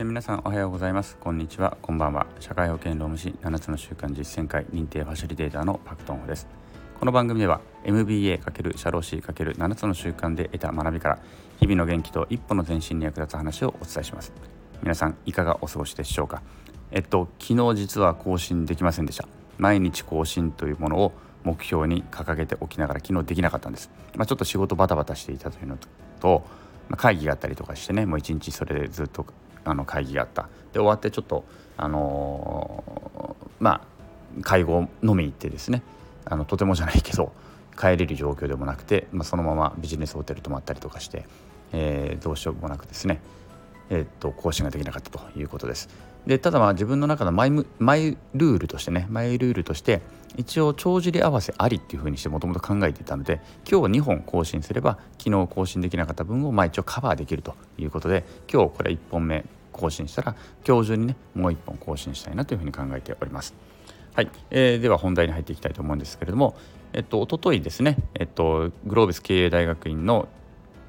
えー、皆さんおはようございます。こんにちは。こんばんは。社会保険労務士7つの習慣実践会認定ファシリテーターのパクトンホです。この番組では MBA× 社労士 ×7 つの習慣で得た学びから日々の元気と一歩の前進に役立つ話をお伝えします。皆さんいかがお過ごしでしょうか？えっと昨日実は更新できませんでした。毎日更新というものを目標に掲げておきながら昨日できなかったんです、まあ、ちょっと仕事バタバタしていたというのとま会議があったりとかしてねもう一日それでずっとあの会議があった。で終わってちょっとあのー、まあ会合飲み行ってですね。あのとてもじゃないけど帰れる状況でもなくて、まあ、そのままビジネスホテル泊まったりとかして、えー、どうしようもなくですね、えー、っと更新ができなかったということです。でただまあ自分の中のマイマイルールとしてねマイルールとして一応帳尻合わせありっていうふうにしてもともと考えていたので今日2本更新すれば昨日更新できなかった分をまあ一応カバーできるということで今日これ1本目更新したら今日中にねもう1本更新したいなというふうに考えております。はい、えー、では本題に入っていきたいと思うんですけれども、えっと一昨日ですね、えっとグロービス経営大学院の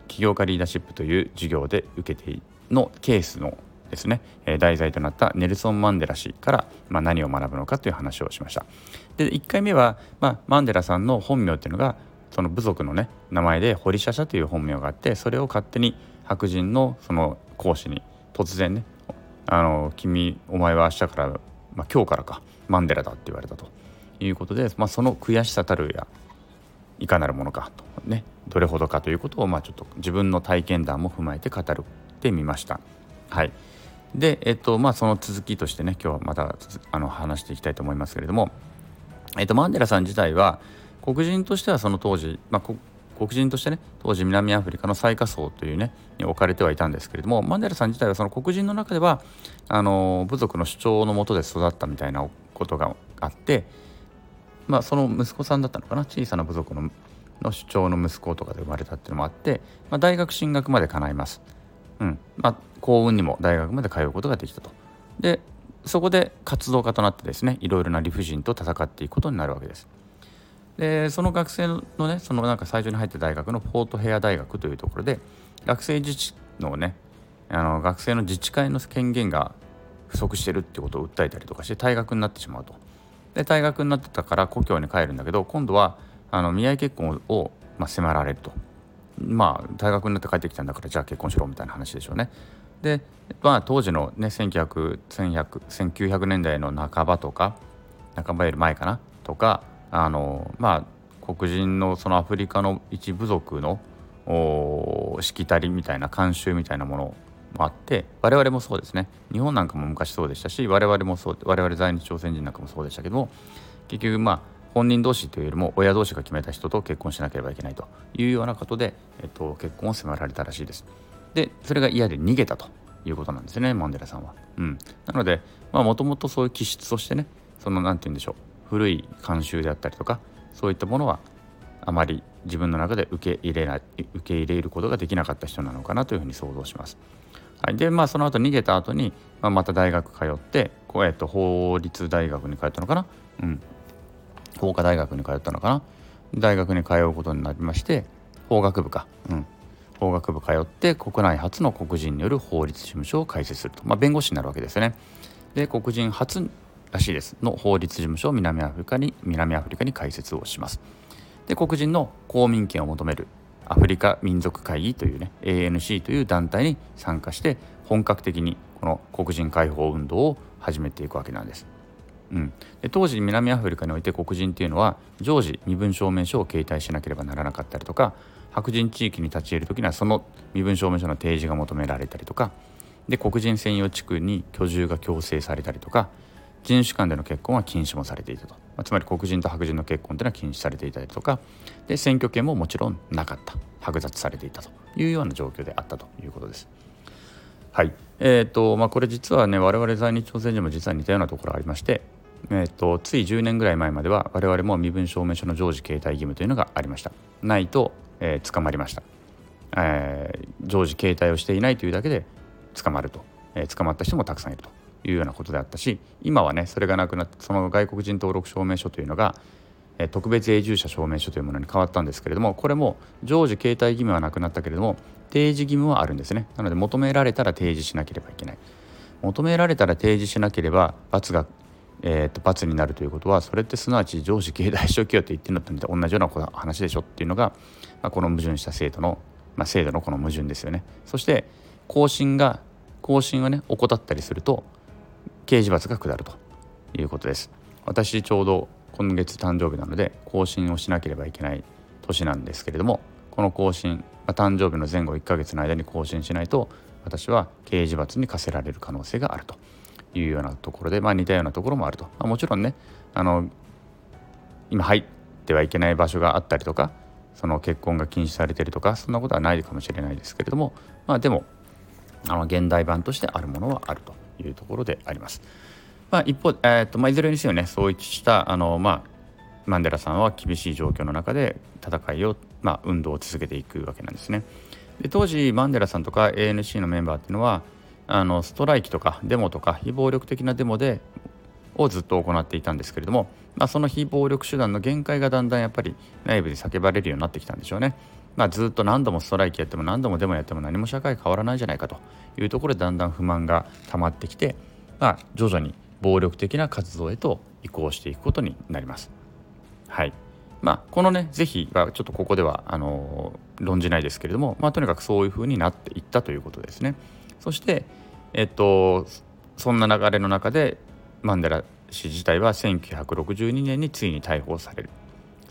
起業家リーダーシップという授業で受けてのケースのですね、え題材となったネルソン・マンデラ氏から、まあ、何を学ぶのかという話をしました。で1回目は、まあ、マンデラさんの本名っていうのがその部族のね名前でホリシャシャという本名があってそれを勝手に白人のその講師に突然ね「あの君お前は明日から、まあ、今日からかマンデラだ」って言われたということで、まあ、その悔しさたるやいかなるものかとねどれほどかということをまあちょっと自分の体験談も踏まえて語ってみました。はいで、えっとまあ、その続きとしてね今日はまたあの話していきたいと思いますけれども、えっと、マンデラさん自体は黒人としてはその当時、まあ、黒人としてね当時南アフリカの最下層というねに置かれてはいたんですけれどもマンデラさん自体はその黒人の中ではあの部族の主張のもとで育ったみたいなことがあって、まあ、その息子さんだったのかな小さな部族のの主張の息子とかで生まれたっていうのもあって、まあ、大学進学まで叶います。うんまあ、幸運にも大学まで通うことができたと。でそこで活動家となってですねいろいろな理不尽と戦っていくことになるわけです。でその学生のねそのなんか最初に入った大学のフォートヘア大学というところで学生自治のねあの学生の自治会の権限が不足してるってことを訴えたりとかして退学になってしまうと。で退学になってたから故郷に帰るんだけど今度はあの見合い結婚を、まあ、迫られると。まあ大学になって帰ってきたんだからじゃあ結婚しろみたいな話でしょうね。で、まあ、当時のね1900 1900年代の半ばとか半ばより前かなとかあのまあ黒人のそのアフリカの一部族のしきたりみたいな慣習みたいなものもあって我々もそうですね日本なんかも昔そうでしたし我々もそう我々在日朝鮮人なんかもそうでしたけども結局まあ本人同士というよりも親同士が決めた人と結婚しなければいけないというようなことで、えっと、結婚を迫られたらしいです。でそれが嫌で逃げたということなんですねマンデラさんは。うん、なのでもともとそういう気質としてねその何て言うんでしょう古い慣習であったりとかそういったものはあまり自分の中で受け入れない受け入れることができなかった人なのかなというふうに想像します。はい、でまあその後逃げた後に、まあ、また大学通ってこう、えっと、法律大学に通ったのかな、うん、法科大学に通ったのかな？大学に通うことになりまして法学部か、うん、法学部通って国内初の黒人による法律事務所を開設すると、まあ、弁護士になるわけですね。で黒人初らしいですの法律事務所を南アフリカに南アフリカに開設をします。で黒人の公民権を求めるアフリカ民族会議というね ANC という団体に参加して本格的にこの黒人解放運動を始めていくわけなんです。うん、で当時南アフリカにおいて黒人っていうのは常時身分証明書を携帯しなければならなかったりとか白人地域に立ち入る時にはその身分証明書の提示が求められたりとかで黒人専用地区に居住が強制されたりとか人種間での結婚は禁止もされていたと、まあ、つまり黒人と白人の結婚というのは禁止されていたりとか。で選挙権ももちろんなかった。剥奪されていたというような状況であったということです。はい。えーとまあ、これ実はね我々在日朝鮮人も実は似たようなところありまして。えーと、つい10年ぐらい前までは我々も身分証明書の常時携帯義務というのがありました。ないと、えー、捕まりました、えー、常時携帯をしていないというだけで捕まると、えー、捕まった人もたくさんいると。いうようなことであったし今はねそれがなくなってその外国人登録証明書というのが、特別永住者証明書というものに変わったんですけれどもこれも常時携帯義務はなくなったけれども提示義務はあるんですねなので求められたら提示しなければいけない求められたら提示しなければ罰が、えー、と罰になるということはそれってすなわち上司経済小企業って言ってるのと同じような話でしょっていうのが、まあ、この矛盾した制度の、まあ、制度のこの矛盾ですよね。そして更新が更新をね怠ったりすると刑事罰が下るということです。私ちょうど今月誕生日なので更新をしなければいけない年なんですけれどもこの更新、まあ、誕生日の前後1ヶ月の間に更新しないと私は刑事罰に課せられる可能性があるというようなところで、まあ、似たようなところもあると、まあ、もちろんねあの今入ってはいけない場所があったりとかその結婚が禁止されてるとかそんなことはないかもしれないですけれども、まあ、でもあの現代版としてあるものはあるというところであります。まあ、一方、えーとまあ、いずれにせよねそういったあの、まあ、マンデラさんは厳しい状況の中で戦いを、まあ、運動を続けていくわけなんですね。で当時マンデラさんとか ANC のメンバーっていうのはあのストライキとかデモとか非暴力的なデモでをずっと行っていたんですけれども、まあ、その非暴力手段の限界がだんだんやっぱり内部で叫ばれるようになってきたんでしょうね。まあ、ずっと何度もストライキやっても何度もデモやっても何も社会変わらないじゃないかというところでだんだん不満が溜まってきて、まあ、徐々に暴力的な活動へと移行していくことになります。はいまあ、このね是非はちょっとここではあの論じないですけれども、まあ、とにかくそういうふうになっていったということですね。そして、えっと、そんな流れの中でマンデラ氏自体は1962年についに逮捕される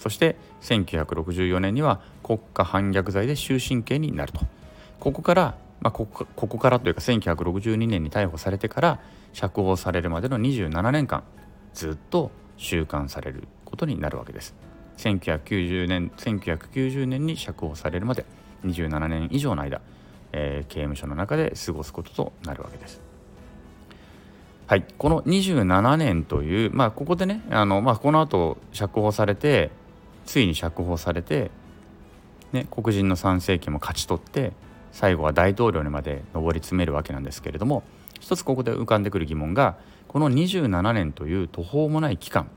そして1964年には国家反逆罪で終身刑になるとここから、まあ、ここここからというか1962年に逮捕されてから釈放されるまでの27年間ずっと収監されることになるわけです。1990年1990年に釈放されるまで27年以上の間、えー、刑務所の中で過ごすこととなるわけです。はい、この27年という、まあ、ここでねあの、まあ、この後釈放されてついに釈放されて、ね、黒人の参政権も勝ち取って最後は大統領にまで上り詰めるわけなんですけれども一つここで浮かんでくる疑問がこの27年という途方もない期間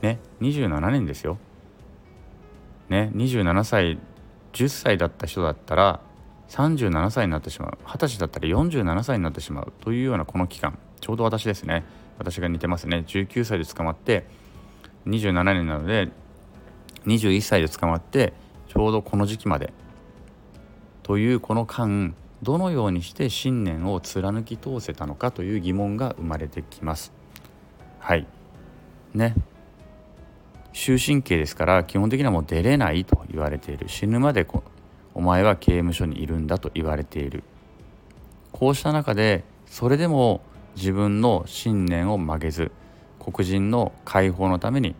ね27年ですよ。ね27歳10歳だった人だったら37歳になってしまう20歳だったら47歳になってしまうというようなこの期間ちょうど私ですね私が似てますね19歳で捕まって27年なので21歳で捕まってちょうどこの時期まで。というこの間どのようにして信念を貫き通せたのかという疑問が生まれてきます。はい。ね。終身刑ですから基本的にはもう出れないと言われている。死ぬまでお前は刑務所にいるんだと言われている。こうした中でそれでも自分の信念を曲げず黒人の解放のために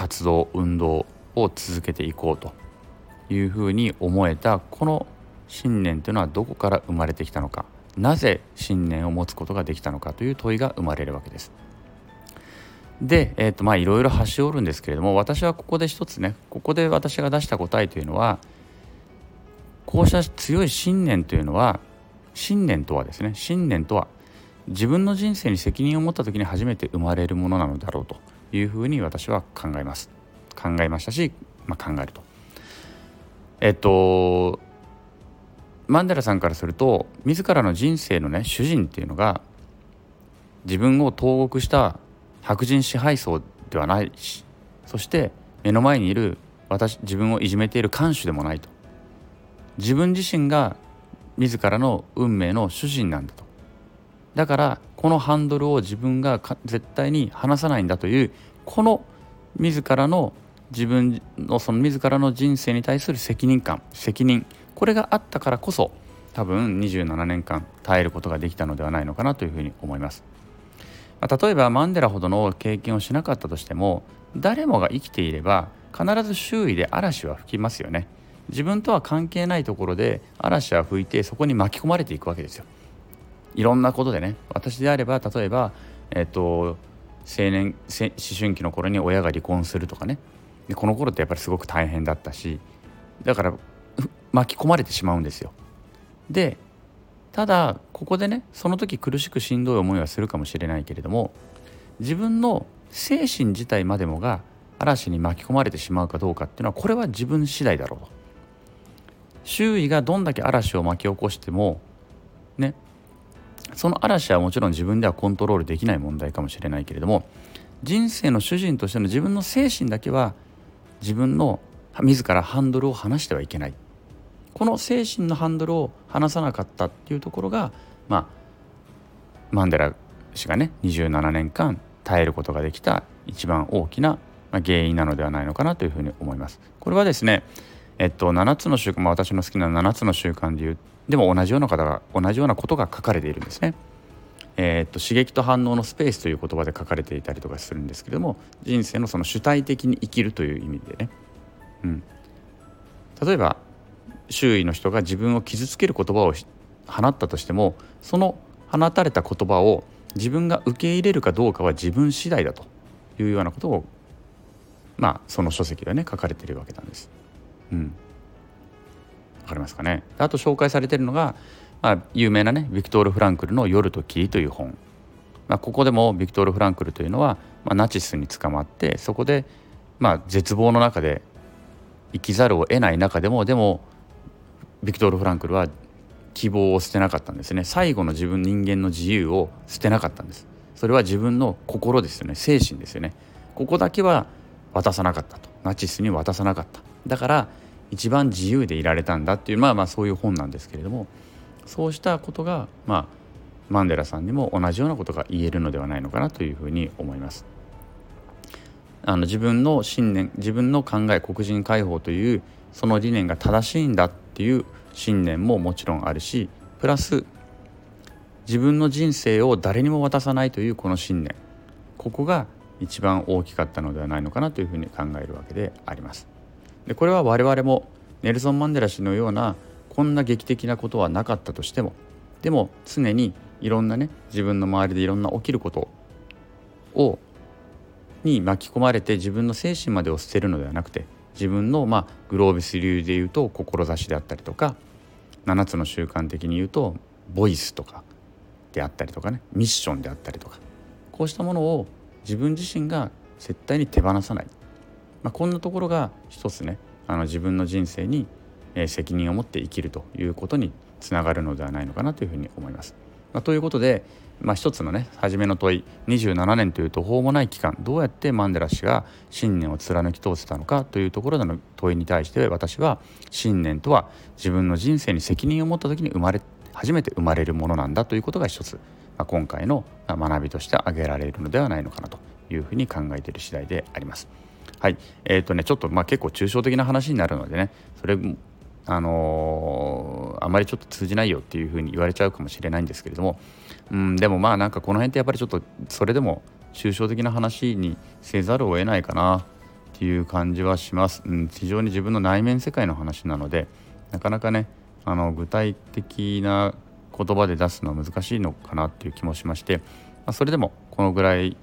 活動運動を続けていこうというふうに思えたこの信念というのはどこから生まれてきたのかなぜ信念を持つことができたのかという問いが生まれるわけです。で、えー、とまあいろいろ端折るんですけれども私はここで一つねここで私が出した答えというのはこうした強い信念というのは信念とはですね信念とは自分の人生に責任を持った時に初めて生まれるものなのだろうというふうに私は考えます。考えましたし、まあ、考えると。えっとマンデラさんからすると自らの人生のね主人っていうのが自分を投獄した白人支配層ではないしそして目の前にいる私自分をいじめている看守でもないと。自分自身が自らの運命の主人なんだと。だからこのハンドルを自分が絶対に離さないんだというこの自らの自分のその自らの人生に対する責任感責任。これがあったからこそ多分27年間耐えることができたのではないのかなというふうに思います。例えばマンデラほどの経験をしなかったとしても誰もが生きていれば必ず周囲で嵐は吹きますよね。自分とは関係ないところで嵐は吹いてそこに巻き込まれていくわけですよ。いろんなことでね私であれば例えばえっと青年思春期の頃に親が離婚するとかね。でこの頃ってやっぱりすごく大変だったしだから巻き込まれてしまうんですよ。でただここでねその時苦しくしんどい思いはするかもしれないけれども自分の精神自体までもが嵐に巻き込まれてしまうかどうかっていうのはこれは自分次第だろうと。周囲がどんだけ嵐を巻き起こしてもねその嵐はもちろん自分ではコントロールできない問題かもしれないけれども人生の主人としての自分の精神だけは自分の自らハンドルを離してはいけないこの精神のハンドルを離さなかったっていうところがまあマンデラ氏がね27年間耐えることができた一番大きな原因なのではないのかなというふうに思います。これはですねえっと、7つの習慣、まあ、私の好きな7つの習慣でいうでも同じような方が同じようなことが書かれているんですね。えー、っと刺激と反応のスペースという言葉で書かれていたりとかするんですけども人生のその主体的に生きるという意味でね、うん、例えば周囲の人が自分を傷つける言葉を放ったとしてもその放たれた言葉を自分が受け入れるかどうかは自分次第だというようなことをまあその書籍でね書かれているわけなんです。うん、わかりますかね。あと紹介されているのがまあ、有名なねビクトール・フランクルの「夜と霧」という本、まあ、ここでもビクトール・フランクルというのは、まあ、ナチスに捕まってそこで、まあ、絶望の中で生きざるを得ない中でもでもビクトール・フランクルは希望を捨てなかったんですね。最後の自分人間の自由を捨てなかったんです。それは自分の心ですよね。精神ですよね。ここだけは渡さなかったと。ナチスに渡さなかった。だから一番自由でいられたんだっていうまあまあそういう本なんですけれどもそうしたことが、まあ、マンデラさんにも同じようなことが言えるのではないのかなというふうに思います。あの自分の信念自分の考え黒人解放というその理念が正しいんだっていう信念ももちろんあるしプラス自分の人生を誰にも渡さないというこの信念ここが一番大きかったのではないのかなというふうに考えるわけであります。でこれは我々もネルソン・マンデラ氏のようなこんな劇的なことはなかったとしてもでも常にいろんなね自分の周りでいろんな起きることをに巻き込まれて自分の精神までを捨てるのではなくて自分のまあグロービス流でいうと志であったりとか7つの習慣的に言うとボイスとかであったりとかねミッションであったりとかこうしたものを自分自身が絶対に手放さない、まあ、こんなところが一つねあの自分の人生に責任を持って生きるということにつながるのではないのかなというふうに思います。まあ、ということで、まあ、一つのね初めの問い27年という途方もない期間どうやってマンデラ氏が信念を貫き通せたのかというところでの問いに対して私は信念とは自分の人生に責任を持った時に生まれ初めて生まれるものなんだということが一つ、まあ、今回の学びとして挙げられるのではないのかなというふうに考えている次第であります。はい、えーとね、ちょっとまあ結構抽象的な話になるのでねそれあのー、あまりちょっと通じないよっていうふうに言われちゃうかもしれないんですけれども、うん、でもまあなんかこの辺ってやっぱりちょっとそれでも抽象的な話にせざるを得ないかなっていう感じはします、うん、非常に自分の内面世界の話なのでなかなかねあの具体的な言葉で出すのは難しいのかなっていう気もしまして、まあ、それでもこのぐらい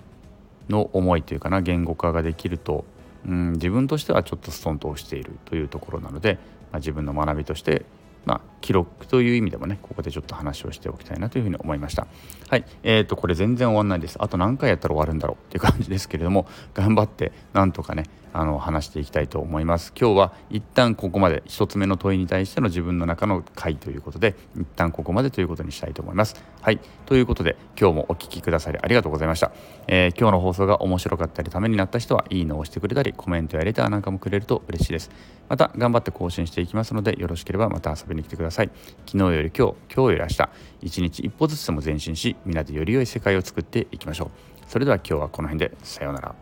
の思いというかな言語化ができると、うん、自分としてはちょっとストンと押しているというところなのでまあ、自分の学びとしてまあ、記録という意味でもねここでちょっと話をしておきたいなというふうに思いました。はい。えーと、これ全然終わんないです。あと何回やったら終わるんだろうっていう感じですけれども頑張ってなんとかねあの話していきたいと思います。今日は一旦ここまで1つ目の問いに対しての自分の中の回ということで一旦ここまでということにしたいと思います。はい。ということで今日もお聴きくださりありがとうございました、えー、今日の放送が面白かったりためになった人はいいねを押してくれたりコメントやレターなんかもくれると嬉しいです。また頑張って更新していきますのでよろしければまた遊びに来てください。ください。昨日より今日今日より明日一日一歩ずつでも前進し皆でより良い世界を作っていきましょう。それでは今日はこの辺でさようなら。